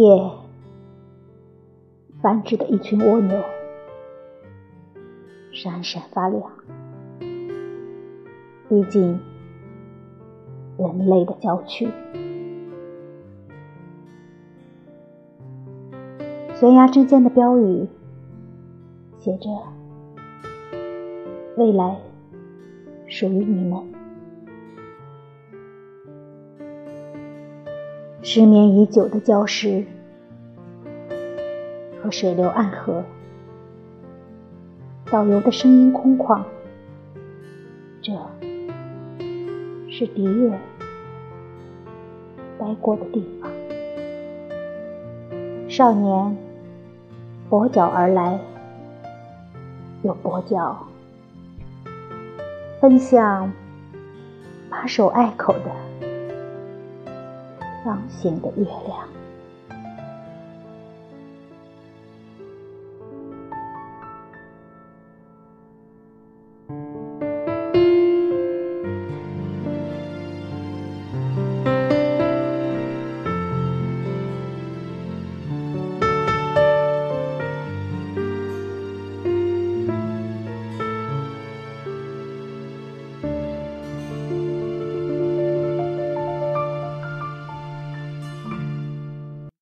夜繁殖的一群蜗牛，闪闪发亮，逼近人类的郊区。悬崖之间的标语写着：“未来属于你们。”失眠已久的礁石和水流暗河，导游的声音空旷。这是迪月待过的地方。少年跛脚而来，又跛脚，奔向把手隘口的。放心的月亮。